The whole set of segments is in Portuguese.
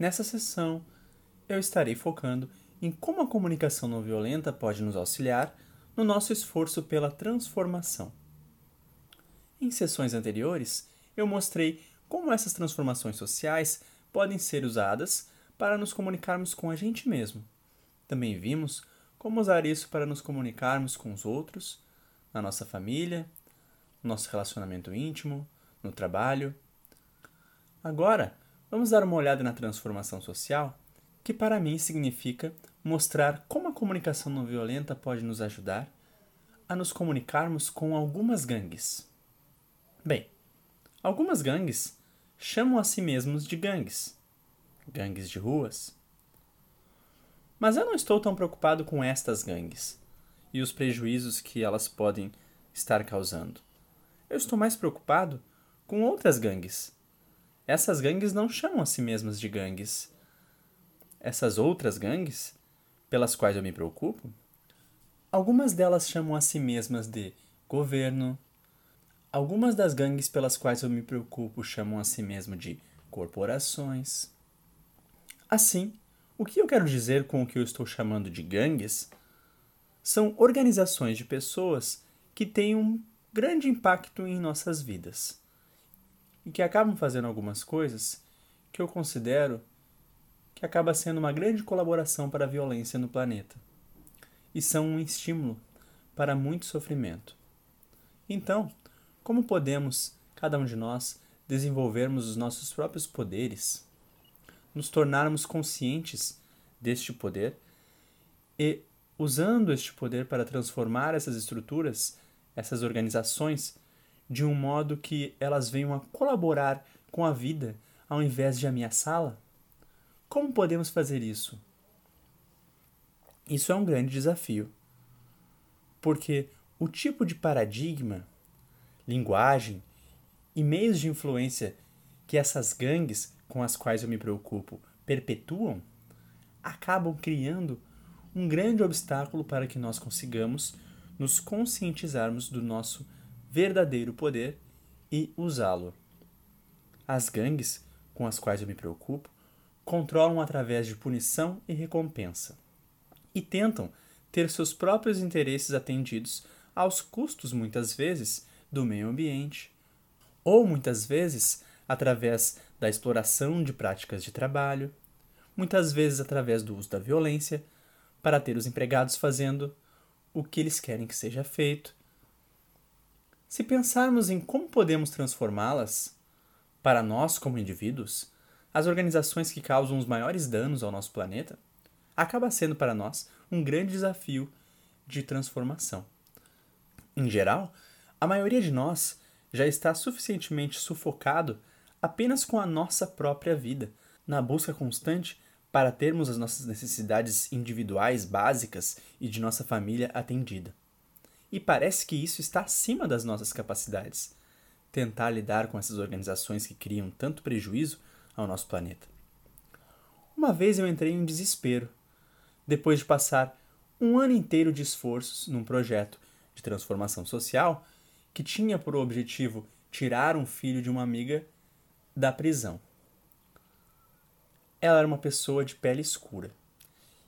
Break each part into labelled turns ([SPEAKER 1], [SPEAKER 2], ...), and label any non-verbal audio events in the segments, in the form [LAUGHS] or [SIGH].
[SPEAKER 1] Nessa sessão, eu estarei focando em como a comunicação não violenta pode nos auxiliar no nosso esforço pela transformação. Em sessões anteriores, eu mostrei como essas transformações sociais podem ser usadas para nos comunicarmos com a gente mesmo. Também vimos como usar isso para nos comunicarmos com os outros, na nossa família, no nosso relacionamento íntimo, no trabalho. Agora, vamos dar uma olhada na transformação social, que para mim significa mostrar como a comunicação não violenta pode nos ajudar a nos comunicarmos com algumas gangues. Bem, algumas gangues chamam a si mesmos de gangues, gangues de ruas. Mas eu não estou tão preocupado com estas gangues e os prejuízos que elas podem estar causando. Eu estou mais preocupado com outras gangues. Essas gangues não chamam a si mesmas de gangues. Essas outras gangues, pelas quais eu me preocupo, algumas delas chamam a si mesmas de governo, Algumas das gangues pelas quais eu me preocupo chamam a si mesmo de corporações. Assim, o que eu quero dizer com o que eu estou chamando de gangues são organizações de pessoas que têm um grande impacto em nossas vidas e que acabam fazendo algumas coisas que eu considero que acaba sendo uma grande colaboração para a violência no planeta e são um estímulo para muito sofrimento. Então, como podemos, cada um de nós, desenvolvermos os nossos próprios poderes, nos tornarmos conscientes deste poder e, usando este poder para transformar essas estruturas, essas organizações, de um modo que elas venham a colaborar com a vida ao invés de ameaçá-la? Como podemos fazer isso? Isso é um grande desafio, porque o tipo de paradigma linguagem e meios de influência que essas gangues com as quais eu me preocupo perpetuam, acabam criando um grande obstáculo para que nós consigamos nos conscientizarmos do nosso verdadeiro poder e usá-lo. As gangues com as quais eu me preocupo controlam através de punição e recompensa e tentam ter seus próprios interesses atendidos aos custos, muitas vezes, do meio ambiente, ou muitas vezes através da exploração de práticas de trabalho, muitas vezes através do uso da violência, para ter os empregados fazendo o que eles querem que seja feito. Se pensarmos em como podemos transformá-las, para nós como indivíduos, as organizações que causam os maiores danos ao nosso planeta, acaba sendo para nós um grande desafio de transformação. Em geral, a maioria de nós já está suficientemente sufocado apenas com a nossa própria vida, na busca constante para termos as nossas necessidades individuais básicas e de nossa família atendida. E parece que isso está acima das nossas capacidades. Tentar lidar com essas organizações que criam tanto prejuízo ao nosso planeta. Uma vez eu entrei em desespero, depois de passar um ano inteiro de esforços num projeto de transformação social que tinha por objetivo tirar um filho de uma amiga da prisão. Ela era uma pessoa de pele escura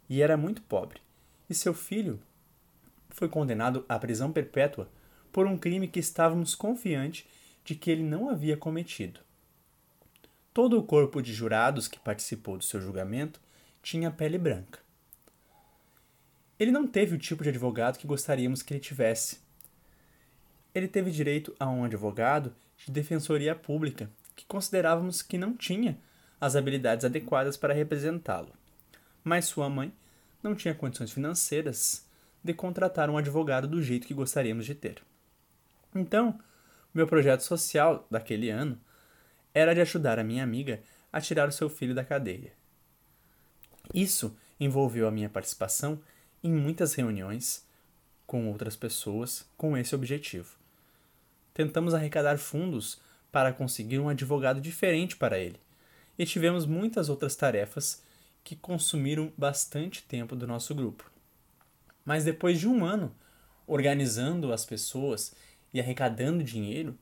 [SPEAKER 1] e era muito pobre, e seu filho foi condenado à prisão perpétua por um crime que estávamos confiantes de que ele não havia cometido. Todo o corpo de jurados que participou do seu julgamento tinha pele branca. Ele não teve o tipo de advogado que gostaríamos que ele tivesse, ele teve direito a um advogado de defensoria pública, que considerávamos que não tinha as habilidades adequadas para representá-lo. Mas sua mãe não tinha condições financeiras de contratar um advogado do jeito que gostaríamos de ter. Então, meu projeto social daquele ano era de ajudar a minha amiga a tirar o seu filho da cadeia. Isso envolveu a minha participação em muitas reuniões com outras pessoas com esse objetivo tentamos arrecadar fundos para conseguir um advogado diferente para ele, e tivemos muitas outras tarefas que consumiram bastante tempo do nosso grupo. Mas depois de um ano organizando as pessoas e arrecadando dinheiro,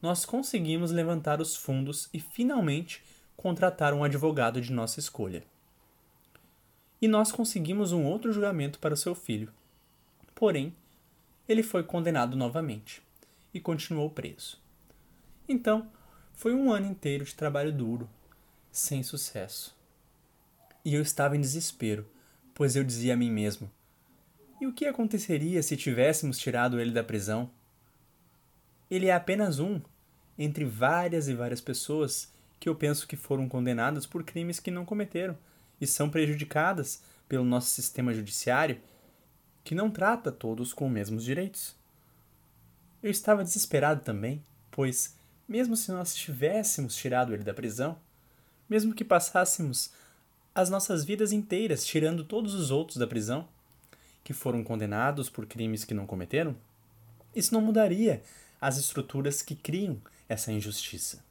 [SPEAKER 1] nós conseguimos levantar os fundos e finalmente contratar um advogado de nossa escolha. E nós conseguimos um outro julgamento para o seu filho. Porém, ele foi condenado novamente e continuou preso. Então, foi um ano inteiro de trabalho duro, sem sucesso. E eu estava em desespero, pois eu dizia a mim mesmo: e o que aconteceria se tivéssemos tirado ele da prisão? Ele é apenas um entre várias e várias pessoas que eu penso que foram condenadas por crimes que não cometeram e são prejudicadas pelo nosso sistema judiciário, que não trata todos com os mesmos direitos. Eu estava desesperado também, pois, mesmo se nós tivéssemos tirado ele da prisão, mesmo que passássemos as nossas vidas inteiras tirando todos os outros da prisão, que foram condenados por crimes que não cometeram, isso não mudaria as estruturas que criam essa injustiça.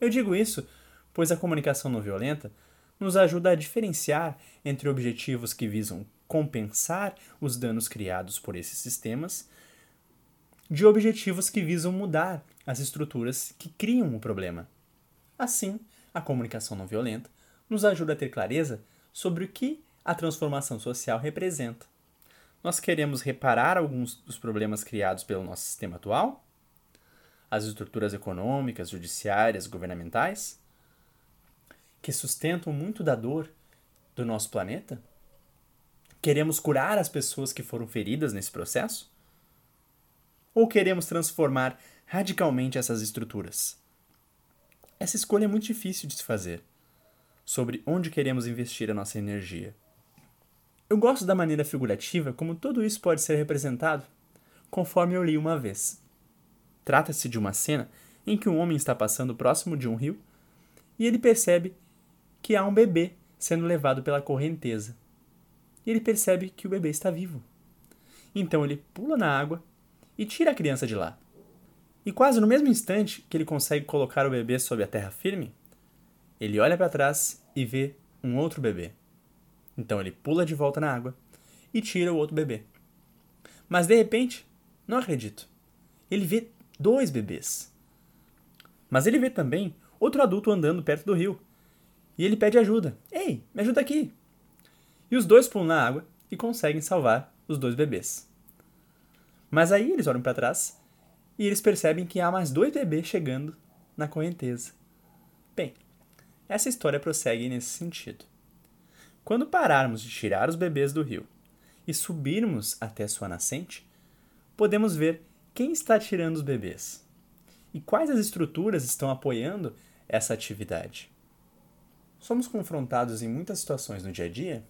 [SPEAKER 1] Eu digo isso pois a comunicação não violenta nos ajuda a diferenciar entre objetivos que visam compensar os danos criados por esses sistemas de objetivos que visam mudar as estruturas que criam o problema. Assim, a comunicação não violenta nos ajuda a ter clareza sobre o que a transformação social representa. Nós queremos reparar alguns dos problemas criados pelo nosso sistema atual? As estruturas econômicas, judiciárias, governamentais? Que sustentam muito da dor do nosso planeta? Queremos curar as pessoas que foram feridas nesse processo? Ou queremos transformar radicalmente essas estruturas? Essa escolha é muito difícil de se fazer sobre onde queremos investir a nossa energia. Eu gosto da maneira figurativa como tudo isso pode ser representado, conforme eu li uma vez. Trata-se de uma cena em que um homem está passando próximo de um rio e ele percebe que há um bebê sendo levado pela correnteza. E ele percebe que o bebê está vivo. Então ele pula na água e tira a criança de lá. E quase no mesmo instante que ele consegue colocar o bebê sob a terra firme, ele olha para trás e vê um outro bebê. Então ele pula de volta na água e tira o outro bebê. Mas de repente, não acredito. Ele vê dois bebês. Mas ele vê também outro adulto andando perto do rio. E ele pede ajuda. Ei, me ajuda aqui. E os dois pulam na água e conseguem salvar os dois bebês. Mas aí eles olham para trás e eles percebem que há mais dois bebês chegando na correnteza. Bem, essa história prossegue nesse sentido. Quando pararmos de tirar os bebês do rio e subirmos até sua nascente, podemos ver quem está tirando os bebês e quais as estruturas estão apoiando essa atividade. Somos confrontados em muitas situações no dia a dia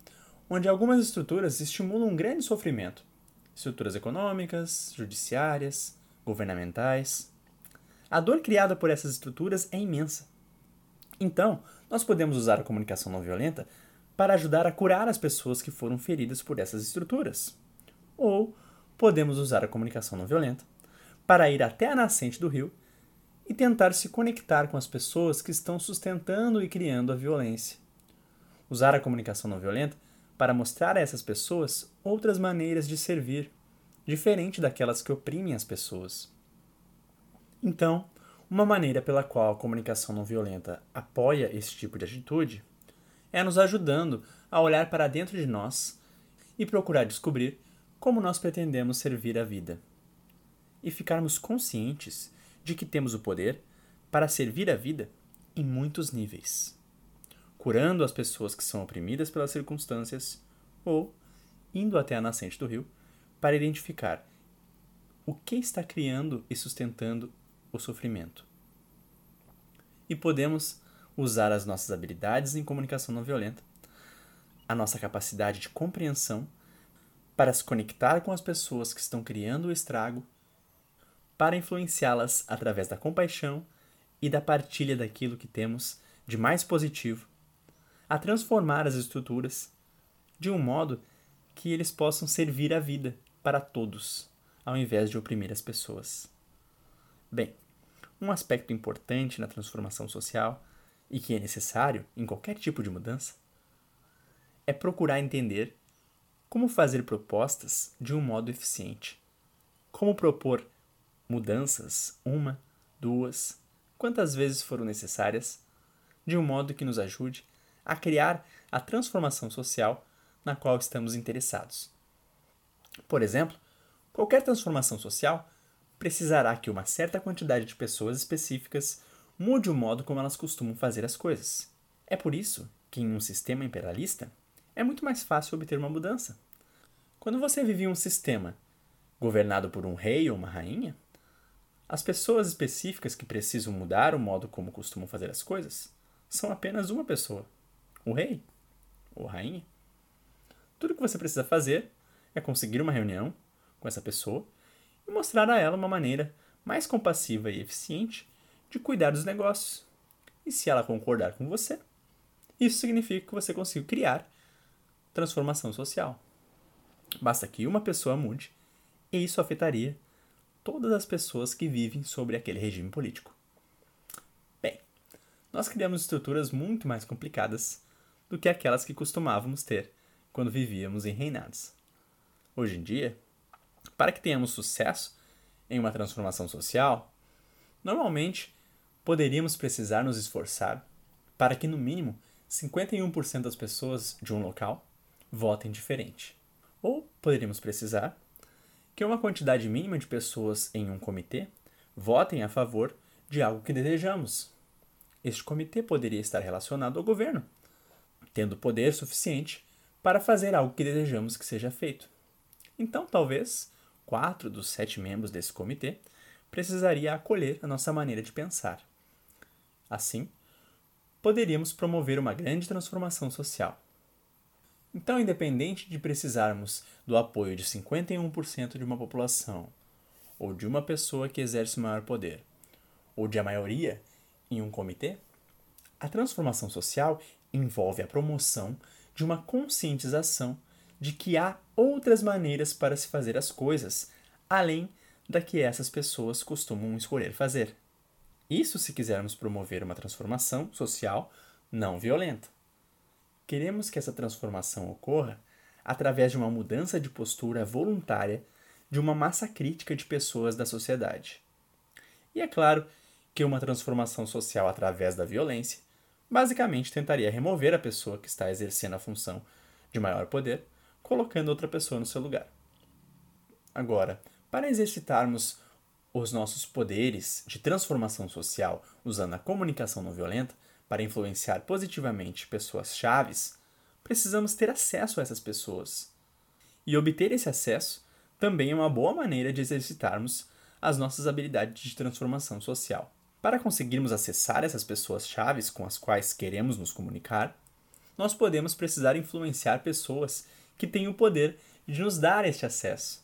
[SPEAKER 1] onde algumas estruturas estimulam um grande sofrimento estruturas econômicas, judiciárias, governamentais. A dor criada por essas estruturas é imensa. Então, nós podemos usar a comunicação não violenta para ajudar a curar as pessoas que foram feridas por essas estruturas. Ou podemos usar a comunicação não violenta para ir até a nascente do rio e tentar se conectar com as pessoas que estão sustentando e criando a violência. Usar a comunicação não violenta para mostrar a essas pessoas outras maneiras de servir, diferente daquelas que oprimem as pessoas. Então, uma maneira pela qual a comunicação não violenta apoia esse tipo de atitude é nos ajudando a olhar para dentro de nós e procurar descobrir como nós pretendemos servir a vida. E ficarmos conscientes de que temos o poder para servir a vida em muitos níveis, curando as pessoas que são oprimidas pelas circunstâncias ou indo até a nascente do rio para identificar o que está criando e sustentando o sofrimento. E podemos usar as nossas habilidades em comunicação não violenta, a nossa capacidade de compreensão para se conectar com as pessoas que estão criando o estrago, para influenciá-las através da compaixão e da partilha daquilo que temos de mais positivo, a transformar as estruturas de um modo que eles possam servir a vida para todos, ao invés de oprimir as pessoas. Bem, um aspecto importante na transformação social e que é necessário em qualquer tipo de mudança, é procurar entender como fazer propostas de um modo eficiente. Como propor mudanças, uma, duas, quantas vezes foram necessárias, de um modo que nos ajude a criar a transformação social na qual estamos interessados. Por exemplo, qualquer transformação social precisará que uma certa quantidade de pessoas específicas mude o modo como elas costumam fazer as coisas. É por isso que, em um sistema imperialista, é muito mais fácil obter uma mudança. Quando você vive em um sistema governado por um rei ou uma rainha, as pessoas específicas que precisam mudar o modo como costumam fazer as coisas são apenas uma pessoa: o rei ou a rainha. Tudo que você precisa fazer é conseguir uma reunião com essa pessoa e mostrar a ela uma maneira mais compassiva e eficiente de cuidar dos negócios. E se ela concordar com você, isso significa que você conseguiu criar transformação social. Basta que uma pessoa mude e isso afetaria todas as pessoas que vivem sobre aquele regime político. Bem, nós criamos estruturas muito mais complicadas do que aquelas que costumávamos ter quando vivíamos em reinados. Hoje em dia, para que tenhamos sucesso em uma transformação social, normalmente poderíamos precisar nos esforçar para que, no mínimo, 51% das pessoas de um local votem diferente. Ou poderíamos precisar que uma quantidade mínima de pessoas em um comitê votem a favor de algo que desejamos. Este comitê poderia estar relacionado ao governo, tendo poder suficiente para fazer algo que desejamos que seja feito. Então, talvez, quatro dos sete membros desse comitê precisaria acolher a nossa maneira de pensar. Assim, poderíamos promover uma grande transformação social. Então, independente de precisarmos do apoio de 51% de uma população, ou de uma pessoa que exerce maior poder, ou de a maioria em um comitê, a transformação social envolve a promoção de uma conscientização de que há outras maneiras para se fazer as coisas, além da que essas pessoas costumam escolher fazer. Isso se quisermos promover uma transformação social não violenta. Queremos que essa transformação ocorra através de uma mudança de postura voluntária de uma massa crítica de pessoas da sociedade. E é claro que uma transformação social através da violência basicamente tentaria remover a pessoa que está exercendo a função de maior poder, colocando outra pessoa no seu lugar. Agora, para exercitarmos os nossos poderes de transformação social usando a comunicação não violenta para influenciar positivamente pessoas chaves, precisamos ter acesso a essas pessoas. E obter esse acesso também é uma boa maneira de exercitarmos as nossas habilidades de transformação social. Para conseguirmos acessar essas pessoas chaves com as quais queremos nos comunicar, nós podemos precisar influenciar pessoas que têm o poder de nos dar este acesso.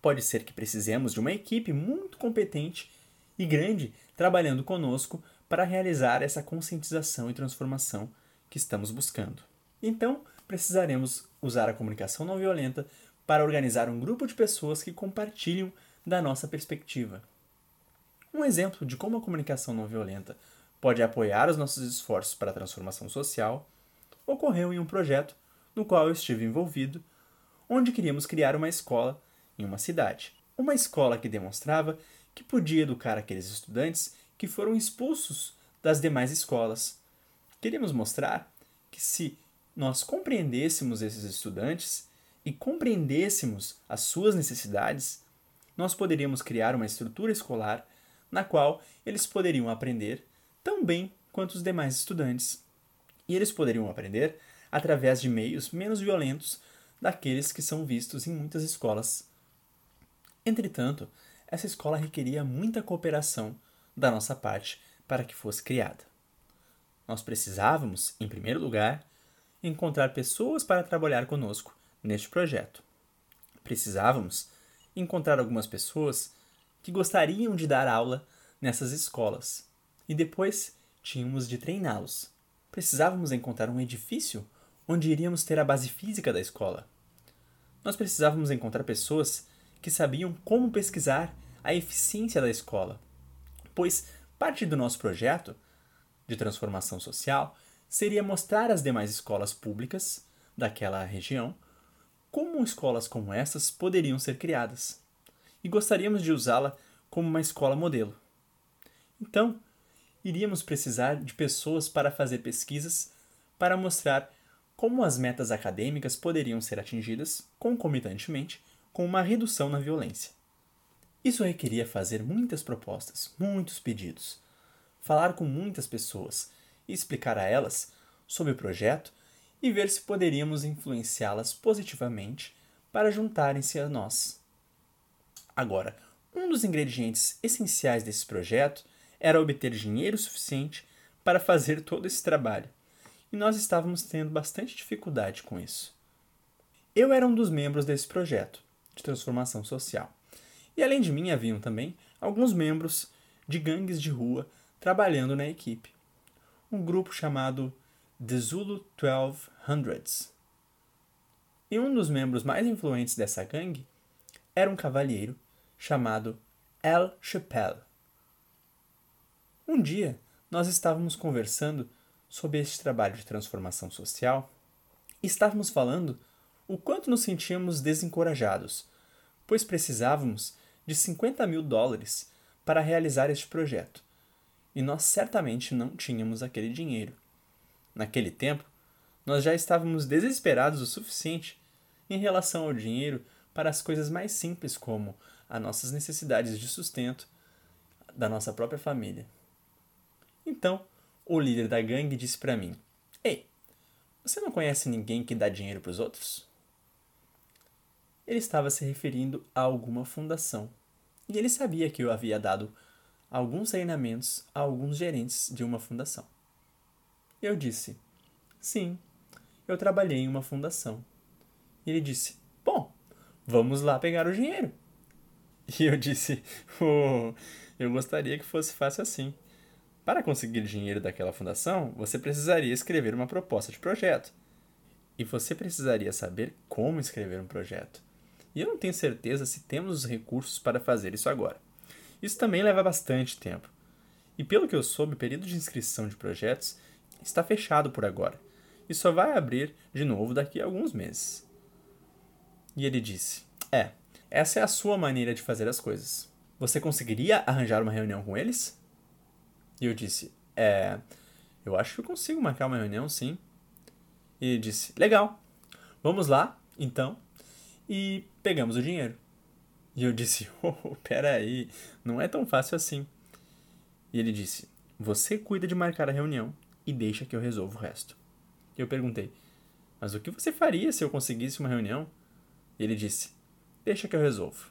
[SPEAKER 1] Pode ser que precisemos de uma equipe muito competente e grande trabalhando conosco para realizar essa conscientização e transformação que estamos buscando. Então, precisaremos usar a comunicação não violenta para organizar um grupo de pessoas que compartilham da nossa perspectiva. Um exemplo de como a comunicação não violenta pode apoiar os nossos esforços para a transformação social ocorreu em um projeto no qual eu estive envolvido, onde queríamos criar uma escola em uma cidade. Uma escola que demonstrava que podia educar aqueles estudantes que foram expulsos das demais escolas. Queríamos mostrar que se nós compreendêssemos esses estudantes e compreendêssemos as suas necessidades, nós poderíamos criar uma estrutura escolar na qual eles poderiam aprender tão bem quanto os demais estudantes. E eles poderiam aprender através de meios menos violentos daqueles que são vistos em muitas escolas. Entretanto, essa escola requeria muita cooperação da nossa parte para que fosse criada. Nós precisávamos, em primeiro lugar, encontrar pessoas para trabalhar conosco neste projeto. Precisávamos encontrar algumas pessoas que gostariam de dar aula nessas escolas. E depois tínhamos de treiná-los. Precisávamos encontrar um edifício onde iríamos ter a base física da escola. Nós precisávamos encontrar pessoas que sabiam como pesquisar a eficiência da escola, pois parte do nosso projeto de transformação social seria mostrar às demais escolas públicas daquela região como escolas como essas poderiam ser criadas e gostaríamos de usá-la como uma escola modelo. Então, iríamos precisar de pessoas para fazer pesquisas para mostrar como as metas acadêmicas poderiam ser atingidas concomitantemente com uma redução na violência. Isso requeria fazer muitas propostas, muitos pedidos, falar com muitas pessoas e explicar a elas sobre o projeto e ver se poderíamos influenciá-las positivamente para juntarem-se a nós. Agora, um dos ingredientes essenciais desse projeto era obter dinheiro suficiente para fazer todo esse trabalho, e nós estávamos tendo bastante dificuldade com isso. Eu era um dos membros desse projeto de transformação social, e além de mim haviam também alguns membros de gangues de rua trabalhando na equipe. Um grupo chamado The Zulu 1200s. E um dos membros mais influentes dessa gangue era um cavalheiro chamado El Chappelle. Um dia, nós estávamos conversando sobre este trabalho de transformação social e estávamos falando o quanto nos sentíamos desencorajados, pois precisávamos de 50 mil dólares para realizar este projeto e nós certamente não tínhamos aquele dinheiro. Naquele tempo, nós já estávamos desesperados o suficiente em relação ao dinheiro para as coisas mais simples como as nossas necessidades de sustento da nossa própria família. Então, o líder da gangue disse para mim: Ei, você não conhece ninguém que dá dinheiro para os outros? Ele estava se referindo a alguma fundação. E ele sabia que eu havia dado alguns treinamentos a alguns gerentes de uma fundação. Eu disse: Sim, eu trabalhei em uma fundação. E ele disse: Bom, vamos lá pegar o dinheiro. [LAUGHS] E eu disse: Oh, eu gostaria que fosse fácil assim. Para conseguir dinheiro daquela fundação, você precisaria escrever uma proposta de projeto. E você precisaria saber como escrever um projeto. E eu não tenho certeza se temos os recursos para fazer isso agora. Isso também leva bastante tempo. E pelo que eu soube, o período de inscrição de projetos está fechado por agora e só vai abrir de novo daqui a alguns meses. E ele disse: É, essa é a sua maneira de fazer as coisas. Você conseguiria arranjar uma reunião com eles? E eu disse: É, eu acho que eu consigo marcar uma reunião, sim. E ele disse: Legal, vamos lá, então. E pegamos o dinheiro. E eu disse: [LAUGHS] Oh, peraí, não é tão fácil assim. E ele disse: Você cuida de marcar a reunião e deixa que eu resolva o resto. E eu perguntei: Mas o que você faria se eu conseguisse uma reunião? E ele disse: Deixa que eu resolvo.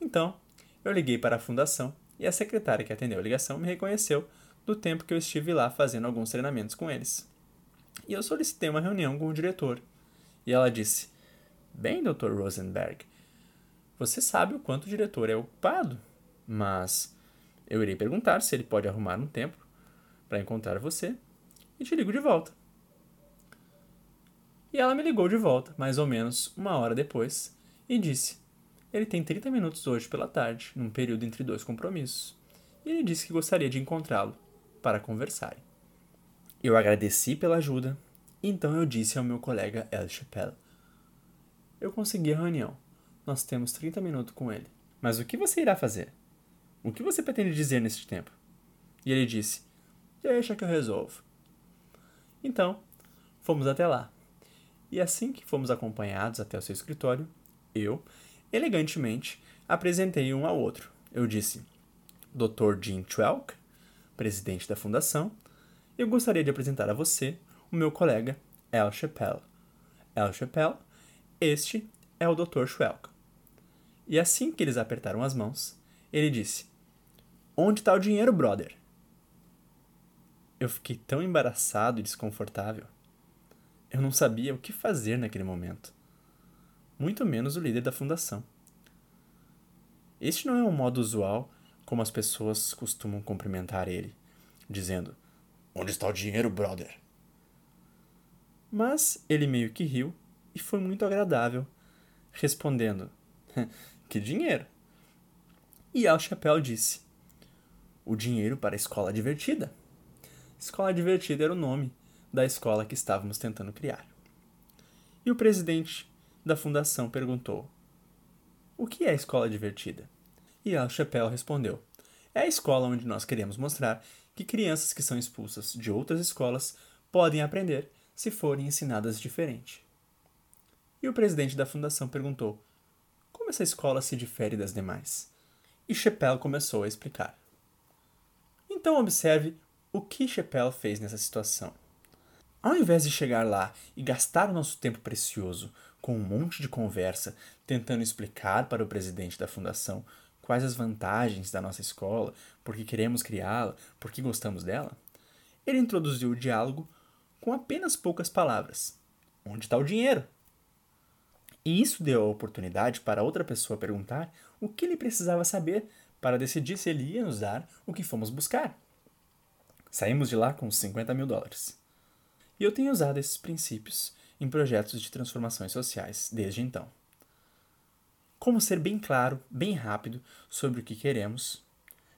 [SPEAKER 1] Então, eu liguei para a fundação e a secretária que atendeu a ligação me reconheceu do tempo que eu estive lá fazendo alguns treinamentos com eles. E eu solicitei uma reunião com o diretor. E ela disse: Bem, Dr. Rosenberg, você sabe o quanto o diretor é ocupado, mas eu irei perguntar se ele pode arrumar um tempo para encontrar você e te ligo de volta. E ela me ligou de volta, mais ou menos uma hora depois, e disse: Ele tem 30 minutos hoje pela tarde, num período entre dois compromissos. E ele disse que gostaria de encontrá-lo para conversarem. Eu agradeci pela ajuda, então eu disse ao meu colega El Chappelle: Eu consegui a reunião nós temos 30 minutos com ele. Mas o que você irá fazer? O que você pretende dizer neste tempo? E ele disse: Deixa que eu resolvo. Então, fomos até lá. E assim que fomos acompanhados até o seu escritório, eu, elegantemente, apresentei um ao outro. Eu disse: Dr. Jim Twelk, presidente da fundação, eu gostaria de apresentar a você o meu colega El Chappelle. El Chappelle, este é o Dr. Schwelk. E assim que eles apertaram as mãos, ele disse: Onde está o dinheiro, brother? Eu fiquei tão embaraçado e desconfortável. Eu não sabia o que fazer naquele momento. Muito menos o líder da fundação. Este não é um modo usual como as pessoas costumam cumprimentar ele, dizendo: Onde está o dinheiro, brother? Mas ele meio que riu e foi muito agradável, respondendo: [LAUGHS] Que dinheiro? E Al Chapéu disse: O dinheiro para a escola divertida. Escola divertida era o nome da escola que estávamos tentando criar. E o presidente da fundação perguntou: O que é escola divertida? E Al Chapéu respondeu: é a escola onde nós queremos mostrar que crianças que são expulsas de outras escolas podem aprender se forem ensinadas diferente. E o presidente da fundação perguntou: como essa escola se difere das demais? E Chappelle começou a explicar. Então observe o que Chappelle fez nessa situação. Ao invés de chegar lá e gastar o nosso tempo precioso com um monte de conversa tentando explicar para o presidente da fundação quais as vantagens da nossa escola, por que queremos criá-la, por que gostamos dela, ele introduziu o diálogo com apenas poucas palavras. Onde está o dinheiro? E isso deu a oportunidade para outra pessoa perguntar o que ele precisava saber para decidir se ele ia nos dar o que fomos buscar. Saímos de lá com 50 mil dólares. E eu tenho usado esses princípios em projetos de transformações sociais desde então. Como ser bem claro, bem rápido sobre o que queremos,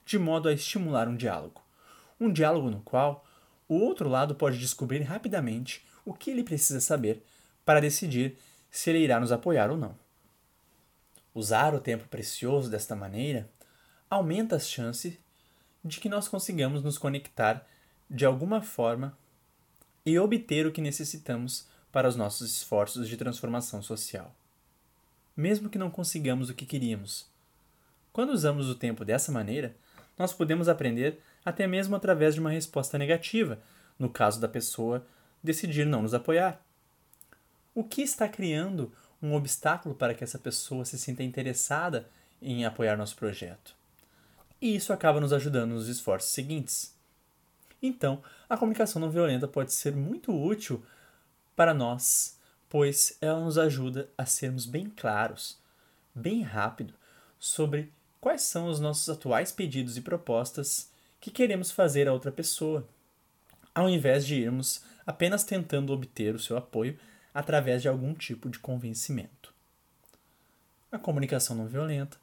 [SPEAKER 1] de modo a estimular um diálogo. Um diálogo no qual o outro lado pode descobrir rapidamente o que ele precisa saber para decidir se ele irá nos apoiar ou não. Usar o tempo precioso desta maneira aumenta as chances de que nós consigamos nos conectar de alguma forma e obter o que necessitamos para os nossos esforços de transformação social. Mesmo que não consigamos o que queríamos. Quando usamos o tempo dessa maneira, nós podemos aprender até mesmo através de uma resposta negativa, no caso da pessoa decidir não nos apoiar. O que está criando um obstáculo para que essa pessoa se sinta interessada em apoiar nosso projeto? E isso acaba nos ajudando nos esforços seguintes. Então, a comunicação não violenta pode ser muito útil para nós, pois ela nos ajuda a sermos bem claros, bem rápido, sobre quais são os nossos atuais pedidos e propostas que queremos fazer a outra pessoa, ao invés de irmos apenas tentando obter o seu apoio através de algum tipo de convencimento. A comunicação não violenta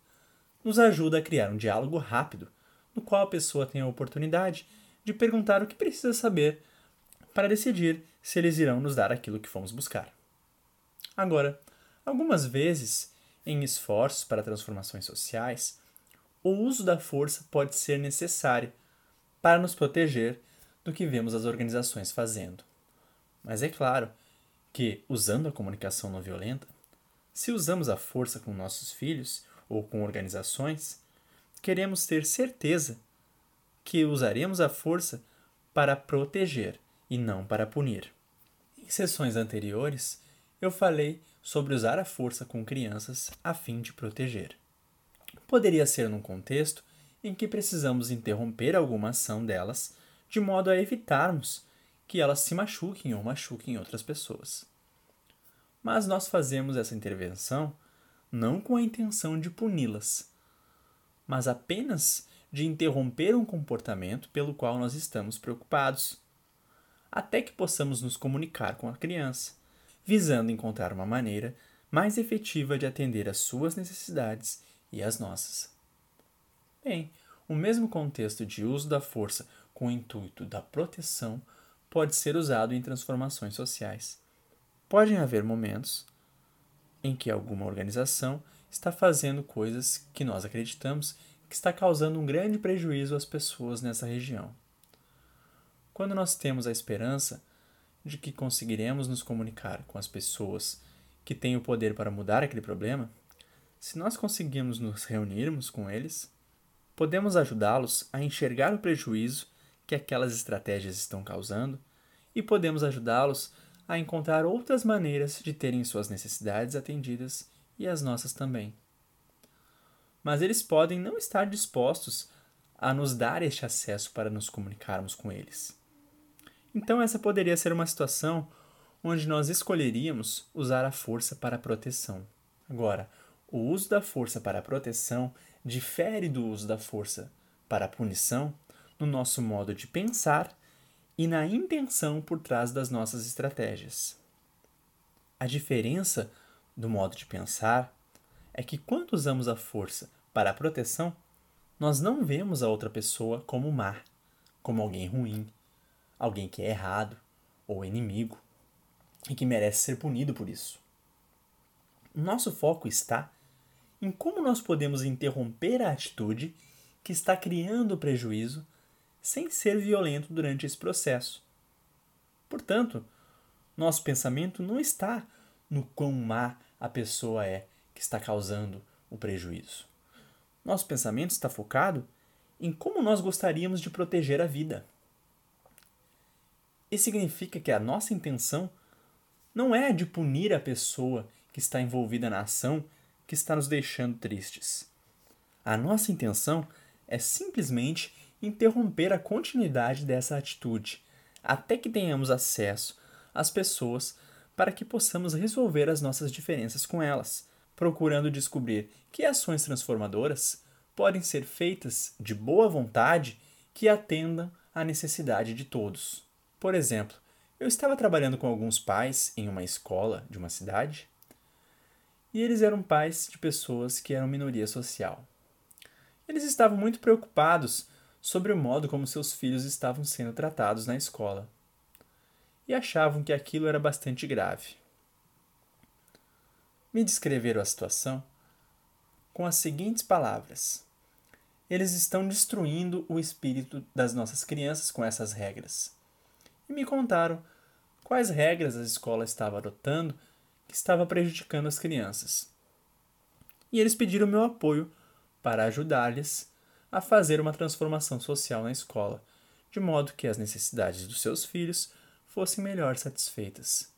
[SPEAKER 1] nos ajuda a criar um diálogo rápido, no qual a pessoa tem a oportunidade de perguntar o que precisa saber para decidir se eles irão nos dar aquilo que fomos buscar. Agora, algumas vezes, em esforços para transformações sociais, o uso da força pode ser necessário para nos proteger do que vemos as organizações fazendo. Mas é claro que, usando a comunicação não violenta, se usamos a força com nossos filhos ou com organizações, queremos ter certeza que usaremos a força para proteger e não para punir. Em sessões anteriores, eu falei sobre usar a força com crianças a fim de proteger. Poderia ser num contexto em que precisamos interromper alguma ação delas de modo a evitarmos que elas se machuquem ou machuquem outras pessoas. Mas nós fazemos essa intervenção não com a intenção de puni-las, mas apenas de interromper um comportamento pelo qual nós estamos preocupados, até que possamos nos comunicar com a criança, visando encontrar uma maneira mais efetiva de atender às suas necessidades e às nossas. Bem, o mesmo contexto de uso da força com o intuito da proteção pode ser usado em transformações sociais. Podem haver momentos em que alguma organização está fazendo coisas que nós acreditamos que está causando um grande prejuízo às pessoas nessa região. Quando nós temos a esperança de que conseguiremos nos comunicar com as pessoas que têm o poder para mudar aquele problema, se nós conseguirmos nos reunirmos com eles, podemos ajudá-los a enxergar o prejuízo que aquelas estratégias estão causando e podemos ajudá-los a encontrar outras maneiras de terem suas necessidades atendidas e as nossas também. Mas eles podem não estar dispostos a nos dar este acesso para nos comunicarmos com eles. Então, essa poderia ser uma situação onde nós escolheríamos usar a força para a proteção. Agora, o uso da força para a proteção difere do uso da força para a punição no nosso modo de pensar e na intenção por trás das nossas estratégias. A diferença do modo de pensar é que quando usamos a força para a proteção, nós não vemos a outra pessoa como má, como alguém ruim, alguém que é errado ou inimigo e que merece ser punido por isso. Nosso foco está em como nós podemos interromper a atitude que está criando prejuízo sem ser violento durante esse processo. Portanto, nosso pensamento não está no quão má a pessoa é que está causando o prejuízo. Nosso pensamento está focado em como nós gostaríamos de proteger a vida. Isso significa que a nossa intenção não é de punir a pessoa que está envolvida na ação que está nos deixando tristes. A nossa intenção é simplesmente interromper a continuidade dessa atitude até que tenhamos acesso às pessoas para que possamos resolver as nossas diferenças com elas, procurando descobrir que ações transformadoras podem ser feitas de boa vontade que atendam à necessidade de todos. Por exemplo, eu estava trabalhando com alguns pais em uma escola de uma cidade e eles eram pais de pessoas que eram minoria social. Eles estavam muito preocupados sobre o modo como seus filhos estavam sendo tratados na escola e achavam que aquilo era bastante grave. Me descreveram a situação com as seguintes palavras: Eles estão destruindo o espírito das nossas crianças com essas regras. E me contaram quais regras a escola estava adotando que estava prejudicando as crianças. E eles pediram meu apoio para ajudar-lhes a fazer uma transformação social na escola, de modo que as necessidades dos seus filhos fossem melhor satisfeitas.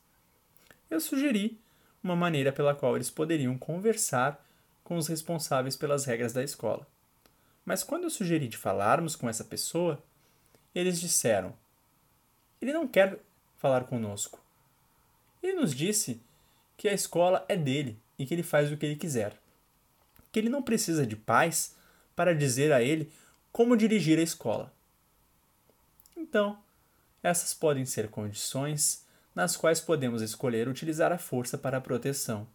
[SPEAKER 1] Eu sugeri uma maneira pela qual eles poderiam conversar com os responsáveis pelas regras da escola. Mas quando eu sugeri de falarmos com essa pessoa, eles disseram: Ele não quer falar conosco. Ele nos disse que a escola é dele e que ele faz o que ele quiser. Que ele não precisa de pais para dizer a ele como dirigir a escola. Então, essas podem ser condições nas quais podemos escolher utilizar a força para a proteção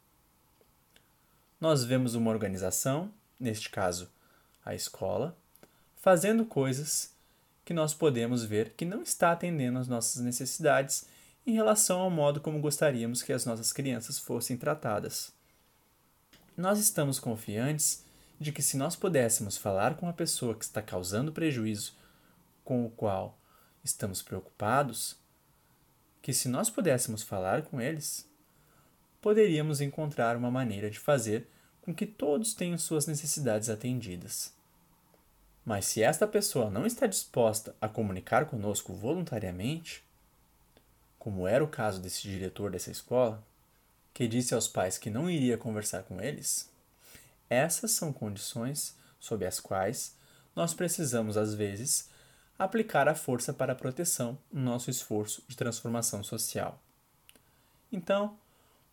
[SPEAKER 1] nós vemos uma organização, neste caso a escola, fazendo coisas que nós podemos ver que não está atendendo às nossas necessidades em relação ao modo como gostaríamos que as nossas crianças fossem tratadas. Nós estamos confiantes de que se nós pudéssemos falar com a pessoa que está causando prejuízo com o qual estamos preocupados, que se nós pudéssemos falar com eles, poderíamos encontrar uma maneira de fazer com que todos tenham suas necessidades atendidas. Mas se esta pessoa não está disposta a comunicar conosco voluntariamente, como era o caso desse diretor dessa escola, que disse aos pais que não iria conversar com eles, essas são condições sob as quais nós precisamos, às vezes, aplicar a força para a proteção no nosso esforço de transformação social. Então,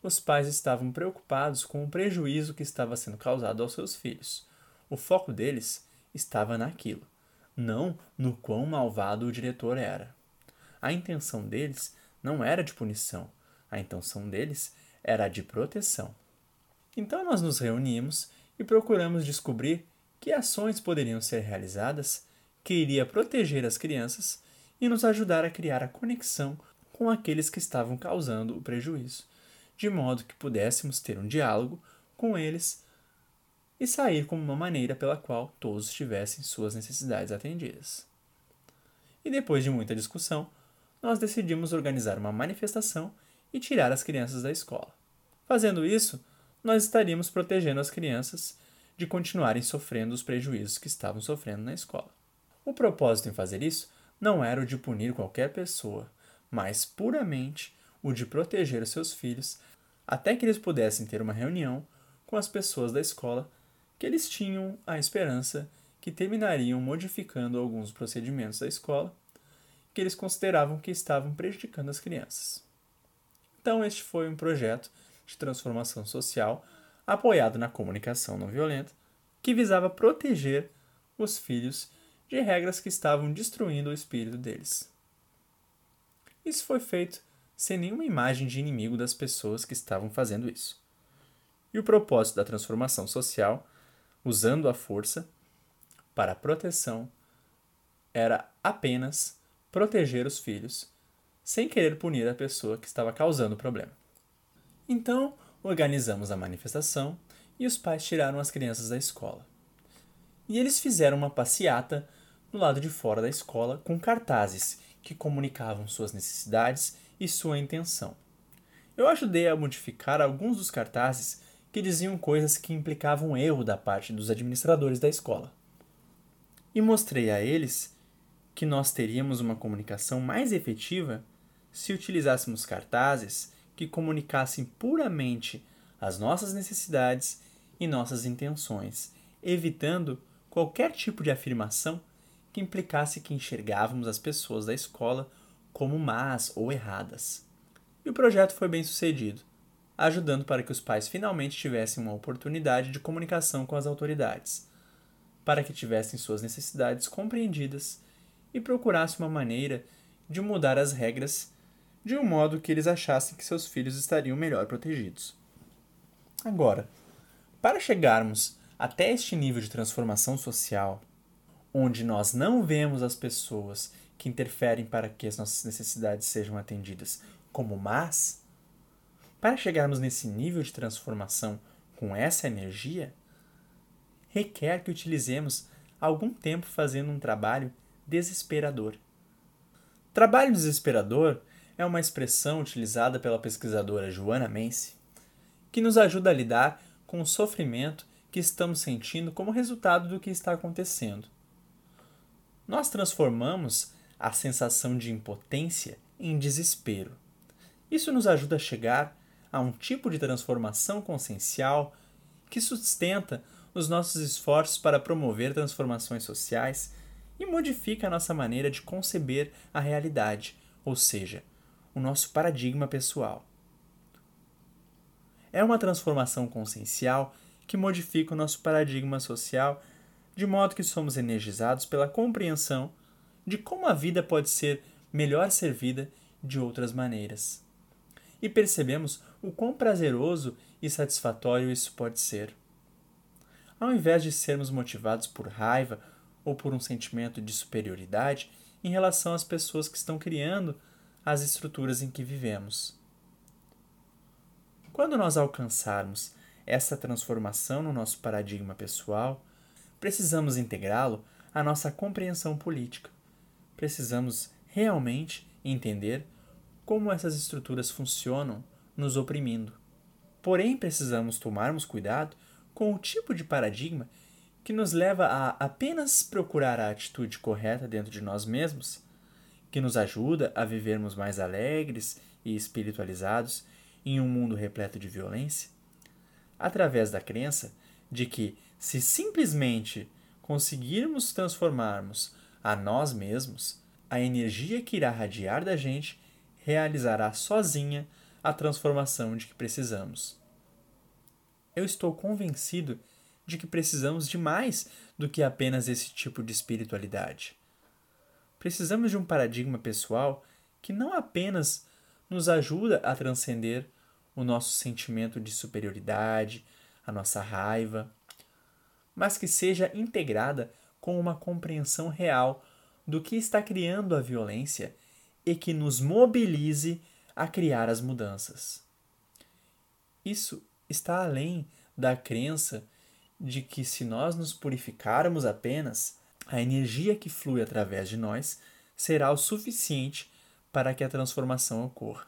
[SPEAKER 1] os pais estavam preocupados com o prejuízo que estava sendo causado aos seus filhos. O foco deles estava naquilo, não no quão malvado o diretor era. A intenção deles não era de punição, a intenção deles era de proteção. Então nós nos reunimos e procuramos descobrir que ações poderiam ser realizadas que iria proteger as crianças e nos ajudar a criar a conexão com aqueles que estavam causando o prejuízo de modo que pudéssemos ter um diálogo com eles e sair como uma maneira pela qual todos tivessem suas necessidades atendidas. E depois de muita discussão, nós decidimos organizar uma manifestação e tirar as crianças da escola. Fazendo isso, nós estaríamos protegendo as crianças de continuarem sofrendo os prejuízos que estavam sofrendo na escola. O propósito em fazer isso não era o de punir qualquer pessoa, mas puramente o de proteger os seus filhos até que eles pudessem ter uma reunião com as pessoas da escola que eles tinham a esperança que terminariam modificando alguns procedimentos da escola que eles consideravam que estavam prejudicando as crianças. Então, este foi um projeto de transformação social apoiado na comunicação não violenta que visava proteger os filhos de regras que estavam destruindo o espírito deles. Isso foi feito sem nenhuma imagem de inimigo das pessoas que estavam fazendo isso. E o propósito da transformação social, usando a força para a proteção, era apenas proteger os filhos, sem querer punir a pessoa que estava causando o problema. Então, organizamos a manifestação e os pais tiraram as crianças da escola. E eles fizeram uma passeata do lado de fora da escola com cartazes que comunicavam suas necessidades e sua intenção. Eu ajudei a modificar alguns dos cartazes que diziam coisas que implicavam erro da parte dos administradores da escola. E mostrei a eles que nós teríamos uma comunicação mais efetiva se utilizássemos cartazes que comunicassem puramente as nossas necessidades e nossas intenções, evitando qualquer tipo de afirmação que implicasse que enxergávamos as pessoas da escola como más ou erradas. E o projeto foi bem sucedido, ajudando para que os pais finalmente tivessem uma oportunidade de comunicação com as autoridades, para que tivessem suas necessidades compreendidas e procurassem uma maneira de mudar as regras de um modo que eles achassem que seus filhos estariam melhor protegidos. Agora, para chegarmos até este nível de transformação social, onde nós não vemos as pessoas que interferem para que as nossas necessidades sejam atendidas como más, para chegarmos nesse nível de transformação com essa energia, requer que utilizemos algum tempo fazendo um trabalho desesperador. Trabalho desesperador é uma expressão utilizada pela pesquisadora Joana Mense que nos ajuda a lidar com o sofrimento que estamos sentindo como resultado do que está acontecendo. Nós transformamos a sensação de impotência em desespero. Isso nos ajuda a chegar a um tipo de transformação consciencial que sustenta os nossos esforços para promover transformações sociais e modifica a nossa maneira de conceber a realidade, ou seja, o nosso paradigma pessoal. É uma transformação consciencial que modifica o nosso paradigma social de modo que somos energizados pela compreensão de como a vida pode ser melhor servida de outras maneiras. E percebemos o quão prazeroso e satisfatório isso pode ser. Ao invés de sermos motivados por raiva ou por um sentimento de superioridade em relação às pessoas que estão criando as estruturas em que vivemos. Quando nós alcançarmos essa transformação no nosso paradigma pessoal, precisamos integrá-lo à nossa compreensão política. Precisamos realmente entender como essas estruturas funcionam nos oprimindo. Porém, precisamos tomarmos cuidado com o tipo de paradigma que nos leva a apenas procurar a atitude correta dentro de nós mesmos, que nos ajuda a vivermos mais alegres e espiritualizados em um mundo repleto de violência, através da crença de que, se simplesmente conseguirmos transformarmos a nós mesmos, a energia que irá radiar da gente realizará sozinha a transformação de que precisamos. Eu estou convencido de que precisamos de mais do que apenas esse tipo de espiritualidade. Precisamos de um paradigma pessoal que não apenas nos ajuda a transcender o nosso sentimento de superioridade, a nossa raiva, mas que seja integrada com uma compreensão real do que está criando a violência e que nos mobilize a criar as mudanças. Isso está além da crença de que se nós nos purificarmos apenas, a energia que flui através de nós será o suficiente para que a transformação ocorra.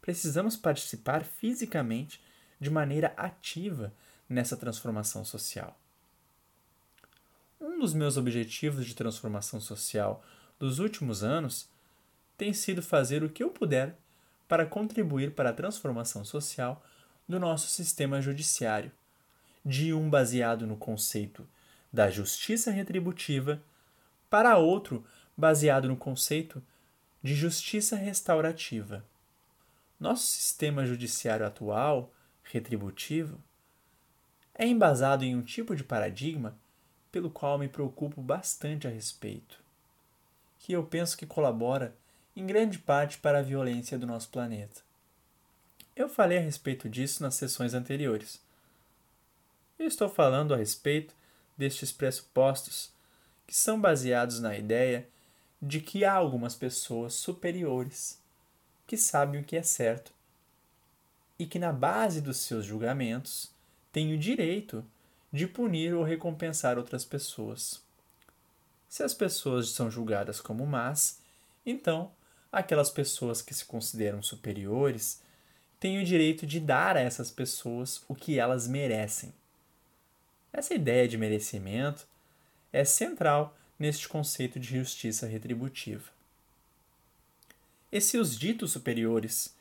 [SPEAKER 1] Precisamos participar fisicamente de maneira ativa nessa transformação social. Um dos meus objetivos de transformação social dos últimos anos tem sido fazer o que eu puder para contribuir para a transformação social do nosso sistema judiciário de um baseado no conceito da justiça retributiva para outro baseado no conceito de justiça restaurativa. Nosso sistema judiciário atual, retributivo, é embasado em um tipo de paradigma pelo qual me preocupo bastante a respeito, que eu penso que colabora em grande parte para a violência do nosso planeta. Eu falei a respeito disso nas sessões anteriores eu estou falando a respeito destes pressupostos que são baseados na ideia de que há algumas pessoas superiores que sabem o que é certo e que, na base dos seus julgamentos, têm o direito de punir ou recompensar outras pessoas. Se as pessoas são julgadas como más, então aquelas pessoas que se consideram superiores têm o direito de dar a essas pessoas o que elas merecem. Essa ideia de merecimento é central neste conceito de justiça retributiva. E se os ditos superiores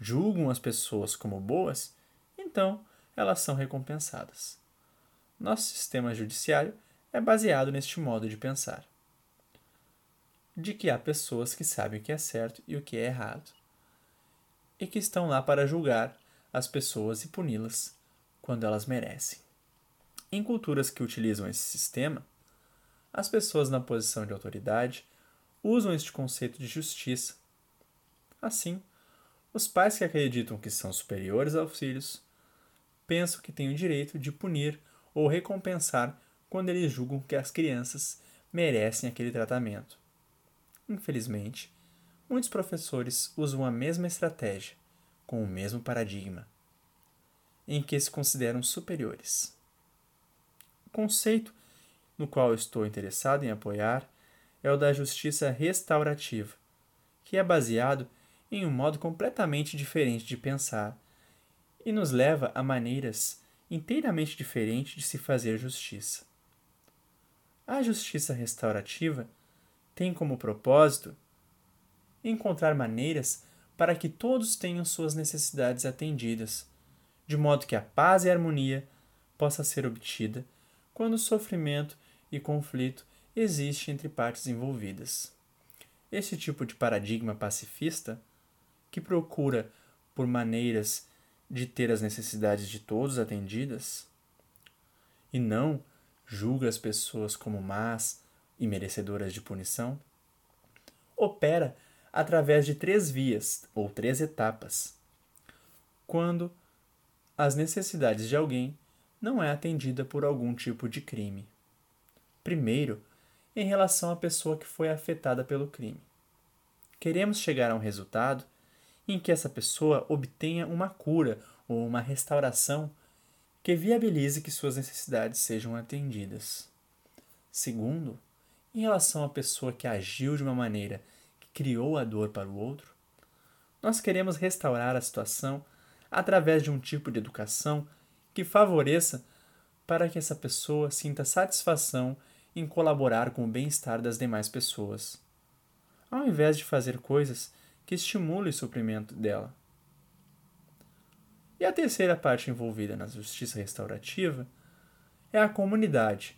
[SPEAKER 1] julgam as pessoas como boas, então elas são recompensadas. Nosso sistema judiciário é baseado neste modo de pensar. De que há pessoas que sabem o que é certo e o que é errado, e que estão lá para julgar as pessoas e puni-las quando elas merecem. Em culturas que utilizam esse sistema, as pessoas na posição de autoridade usam este conceito de justiça. Assim, os pais que acreditam que são superiores aos filhos pensam que têm o direito de punir ou recompensar quando eles julgam que as crianças merecem aquele tratamento. Infelizmente, muitos professores usam a mesma estratégia, com o mesmo paradigma, em que se consideram superiores. Conceito no qual estou interessado em apoiar é o da justiça restaurativa, que é baseado em um modo completamente diferente de pensar e nos leva a maneiras inteiramente diferentes de se fazer justiça. A justiça restaurativa tem como propósito encontrar maneiras para que todos tenham suas necessidades atendidas, de modo que a paz e a harmonia possa ser obtida quando sofrimento e conflito existe entre partes envolvidas. Esse tipo de paradigma pacifista, que procura por maneiras de ter as necessidades de todos atendidas, e não julga as pessoas como más e merecedoras de punição, opera através de três vias ou três etapas. Quando as necessidades de alguém não é atendida por algum tipo de crime. Primeiro, em relação à pessoa que foi afetada pelo crime. Queremos chegar a um resultado em que essa pessoa obtenha uma cura ou uma restauração que viabilize que suas necessidades sejam atendidas. Segundo, em relação à pessoa que agiu de uma maneira que criou a dor para o outro, nós queremos restaurar a situação através de um tipo de educação que favoreça para que essa pessoa sinta satisfação em colaborar com o bem-estar das demais pessoas, ao invés de fazer coisas que estimulem o sofrimento dela. E a terceira parte envolvida na justiça restaurativa é a comunidade,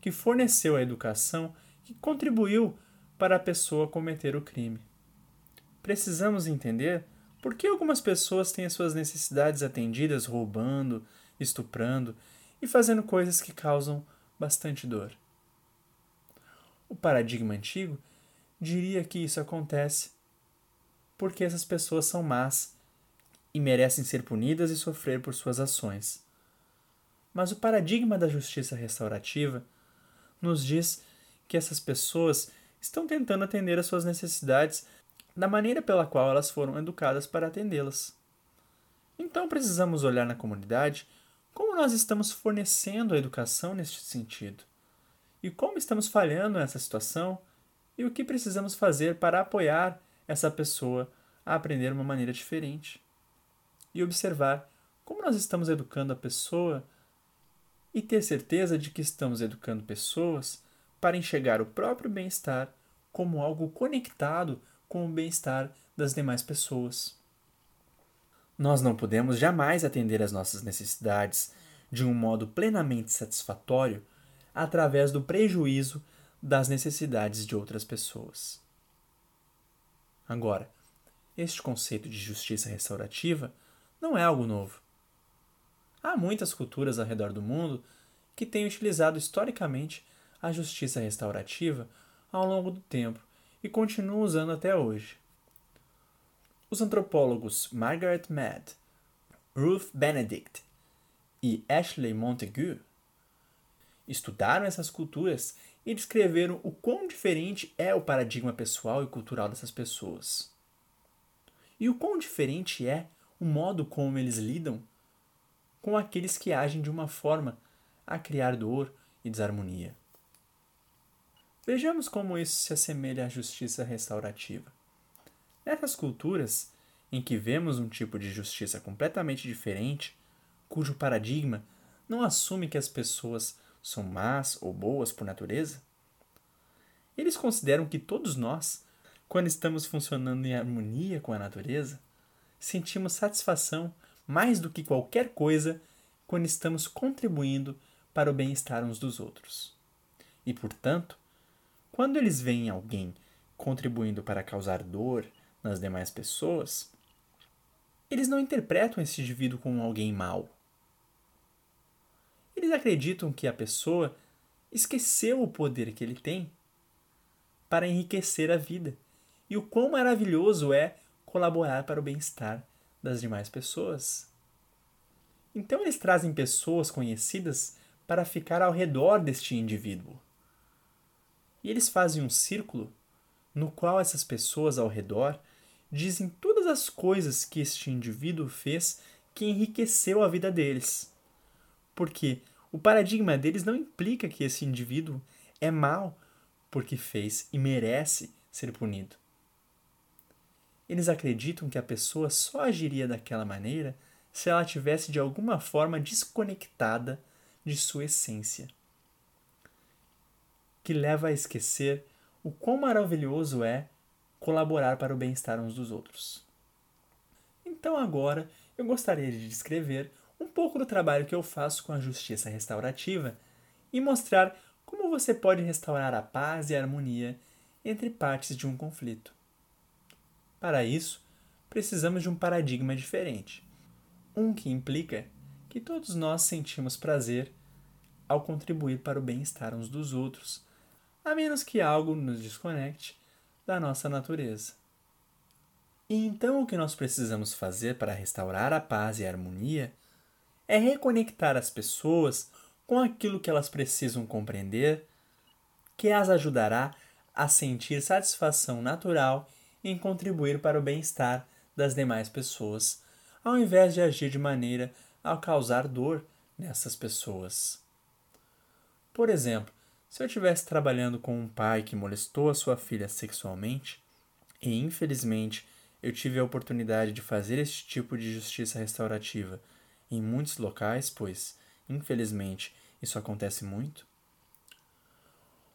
[SPEAKER 1] que forneceu a educação que contribuiu para a pessoa cometer o crime. Precisamos entender por que algumas pessoas têm as suas necessidades atendidas roubando, estuprando e fazendo coisas que causam bastante dor. O paradigma antigo diria que isso acontece porque essas pessoas são más e merecem ser punidas e sofrer por suas ações. Mas o paradigma da justiça restaurativa nos diz que essas pessoas estão tentando atender às suas necessidades da maneira pela qual elas foram educadas para atendê-las. Então precisamos olhar na comunidade como nós estamos fornecendo a educação neste sentido e como estamos falhando nessa situação e o que precisamos fazer para apoiar essa pessoa a aprender uma maneira diferente. E observar como nós estamos educando a pessoa e ter certeza de que estamos educando pessoas para enxergar o próprio bem-estar como algo conectado com o bem-estar das demais pessoas. Nós não podemos jamais atender às nossas necessidades de um modo plenamente satisfatório através do prejuízo das necessidades de outras pessoas. Agora, este conceito de justiça restaurativa não é algo novo. Há muitas culturas ao redor do mundo que têm utilizado historicamente a justiça restaurativa ao longo do tempo e continuam usando até hoje. Os antropólogos Margaret Mead, Ruth Benedict e Ashley Montague estudaram essas culturas e descreveram o quão diferente é o paradigma pessoal e cultural dessas pessoas. E o quão diferente é o modo como eles lidam com aqueles que agem de uma forma a criar dor e desarmonia. Vejamos como isso se assemelha à justiça restaurativa. Nessas culturas, em que vemos um tipo de justiça completamente diferente, cujo paradigma não assume que as pessoas são más ou boas por natureza, eles consideram que todos nós, quando estamos funcionando em harmonia com a natureza, sentimos satisfação mais do que qualquer coisa quando estamos contribuindo para o bem-estar uns dos outros. E, portanto, quando eles veem alguém contribuindo para causar dor nas demais pessoas, eles não interpretam esse indivíduo como alguém mau. Eles acreditam que a pessoa esqueceu o poder que ele tem para enriquecer a vida e o quão maravilhoso é colaborar para o bem-estar das demais pessoas. Então eles trazem pessoas conhecidas para ficar ao redor deste indivíduo. E eles fazem um círculo no qual essas pessoas ao redor dizem todas as coisas que este indivíduo fez que enriqueceu a vida deles. Porque o paradigma deles não implica que esse indivíduo é mau porque fez e merece ser punido. Eles acreditam que a pessoa só agiria daquela maneira se ela tivesse de alguma forma desconectada de sua essência, que leva a esquecer o quão maravilhoso é colaborar para o bem-estar uns dos outros. Então agora eu gostaria de descrever um pouco do trabalho que eu faço com a justiça restaurativa e mostrar como você pode restaurar a paz e a harmonia entre partes de um conflito. Para isso, precisamos de um paradigma diferente, um que implica que todos nós sentimos prazer ao contribuir para o bem-estar uns dos outros, a menos que algo nos desconecte da nossa natureza. E então o que nós precisamos fazer para restaurar a paz e a harmonia é reconectar as pessoas com aquilo que elas precisam compreender, que as ajudará a sentir satisfação natural em contribuir para o bem-estar das demais pessoas, ao invés de agir de maneira a causar dor nessas pessoas. Por exemplo, se eu estivesse trabalhando com um pai que molestou a sua filha sexualmente, e infelizmente eu tive a oportunidade de fazer este tipo de justiça restaurativa em muitos locais, pois, infelizmente, isso acontece muito,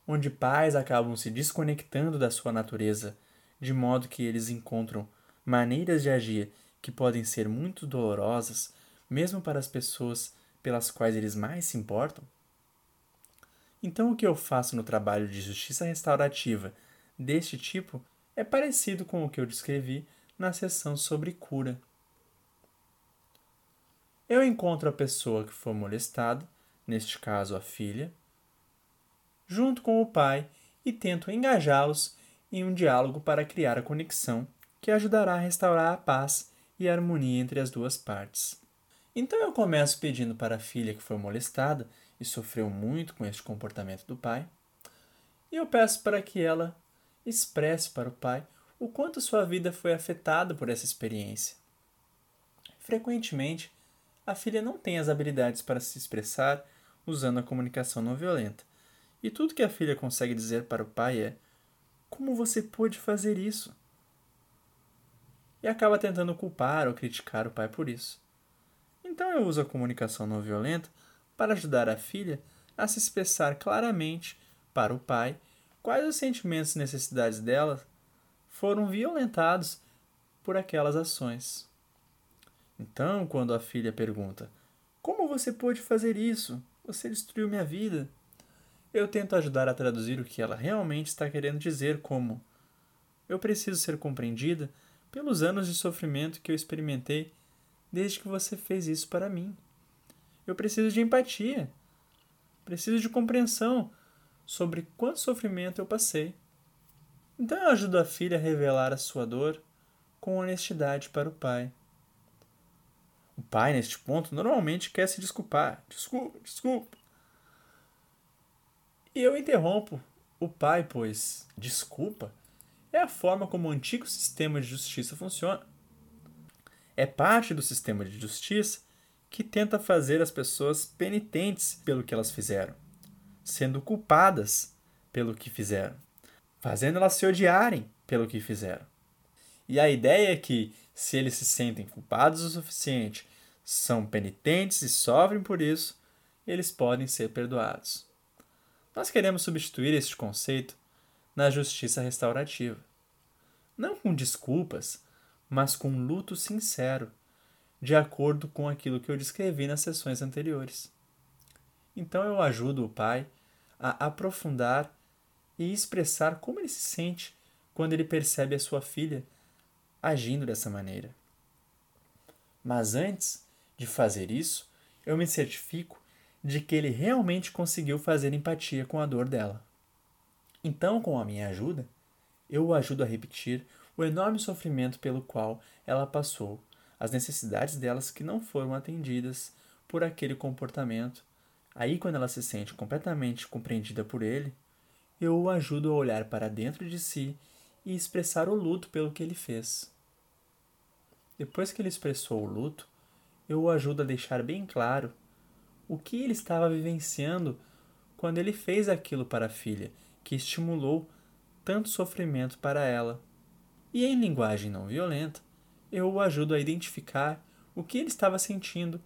[SPEAKER 1] onde pais acabam se desconectando da sua natureza, de modo que eles encontram maneiras de agir que podem ser muito dolorosas, mesmo para as pessoas pelas quais eles mais se importam? Então, o que eu faço no trabalho de justiça restaurativa deste tipo é parecido com o que eu descrevi na sessão sobre cura. Eu encontro a pessoa que foi molestada, neste caso a filha, junto com o pai e tento engajá-los em um diálogo para criar a conexão que ajudará a restaurar a paz e a harmonia entre as duas partes. Então eu começo pedindo para a filha que foi molestada e sofreu muito com este comportamento do pai. E eu peço para que ela expresse para o pai o quanto sua vida foi afetada por essa experiência. Frequentemente, a filha não tem as habilidades para se expressar usando a comunicação não violenta. E tudo que a filha consegue dizer para o pai é: Como você pôde fazer isso? E acaba tentando culpar ou criticar o pai por isso. Então eu uso a comunicação não violenta para ajudar a filha a se expressar claramente para o pai quais os sentimentos e necessidades dela foram violentados por aquelas ações. Então, quando a filha pergunta: Como você pôde fazer isso? Você destruiu minha vida. Eu tento ajudar a traduzir o que ela realmente está querendo dizer, como: Eu preciso ser compreendida pelos anos de sofrimento que eu experimentei desde que você fez isso para mim. Eu preciso de empatia. Preciso de compreensão sobre quanto sofrimento eu passei. Então eu ajudo a filha a revelar a sua dor com honestidade para o pai. O pai, neste ponto, normalmente quer se desculpar. Desculpa, desculpa. E eu interrompo o pai, pois desculpa é a forma como o antigo sistema de justiça funciona. É parte do sistema de justiça que tenta fazer as pessoas penitentes pelo que elas fizeram, sendo culpadas pelo que fizeram, fazendo elas se odiarem pelo que fizeram. E a ideia é que, se eles se sentem culpados o suficiente, são penitentes e sofrem por isso, eles podem ser perdoados. Nós queremos substituir este conceito na justiça restaurativa. Não com desculpas, mas com luto sincero, de acordo com aquilo que eu descrevi nas sessões anteriores. Então eu ajudo o pai a aprofundar e expressar como ele se sente quando ele percebe a sua filha agindo dessa maneira. Mas antes de fazer isso, eu me certifico de que ele realmente conseguiu fazer empatia com a dor dela. Então, com a minha ajuda, eu o ajudo a repetir o enorme sofrimento pelo qual ela passou, as necessidades delas que não foram atendidas por aquele comportamento. Aí, quando ela se sente completamente compreendida por ele, eu o ajudo a olhar para dentro de si e expressar o luto pelo que ele fez. Depois que ele expressou o luto, eu o ajudo a deixar bem claro o que ele estava vivenciando quando ele fez aquilo para a filha, que estimulou tanto sofrimento para ela. E em linguagem não violenta, eu o ajudo a identificar o que ele estava sentindo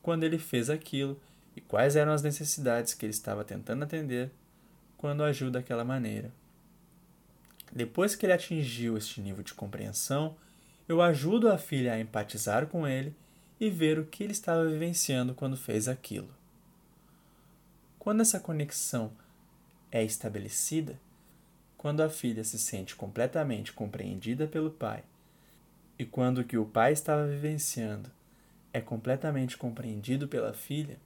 [SPEAKER 1] quando ele fez aquilo e quais eram as necessidades que ele estava tentando atender quando agiu daquela maneira. Depois que ele atingiu este nível de compreensão, eu ajudo a filha a empatizar com ele e ver o que ele estava vivenciando quando fez aquilo. Quando essa conexão é estabelecida, quando a filha se sente completamente compreendida pelo pai e quando o que o pai estava vivenciando é completamente compreendido pela filha,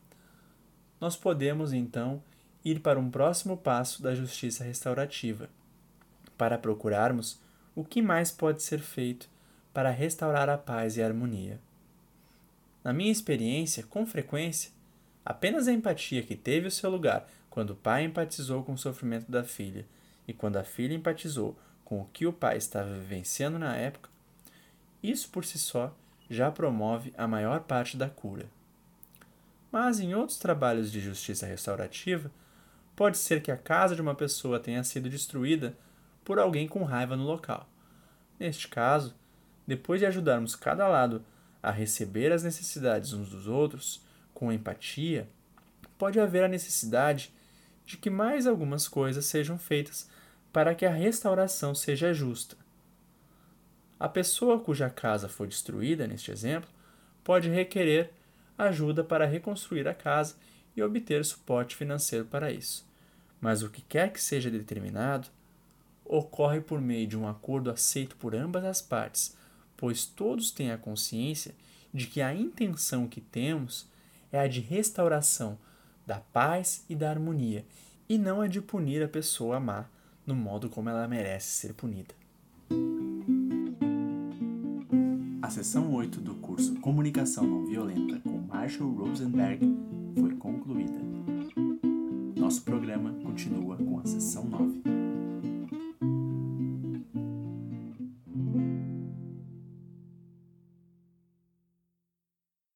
[SPEAKER 1] nós podemos então ir para um próximo passo da justiça restaurativa, para procurarmos o que mais pode ser feito para restaurar a paz e a harmonia. Na minha experiência, com frequência, apenas a empatia que teve o seu lugar quando o pai empatizou com o sofrimento da filha e quando a filha empatizou com o que o pai estava vivenciando na época, isso por si só já promove a maior parte da cura. Mas em outros trabalhos de justiça restaurativa, pode ser que a casa de uma pessoa tenha sido destruída por alguém com raiva no local. Neste caso, depois de ajudarmos cada lado a receber as necessidades uns dos outros com empatia, pode haver a necessidade de que mais algumas coisas sejam feitas para que a restauração seja justa. A pessoa cuja casa foi destruída, neste exemplo, pode requerer ajuda para reconstruir a casa e obter suporte financeiro para isso. Mas o que quer que seja determinado ocorre por meio de um acordo aceito por ambas as partes pois todos têm a consciência de que a intenção que temos é a de restauração da paz e da harmonia, e não a de punir a pessoa má no modo como ela merece ser punida. Sessão 8 do curso Comunicação Não Violenta com Marshall Rosenberg foi concluída. Nosso programa continua com a sessão 9.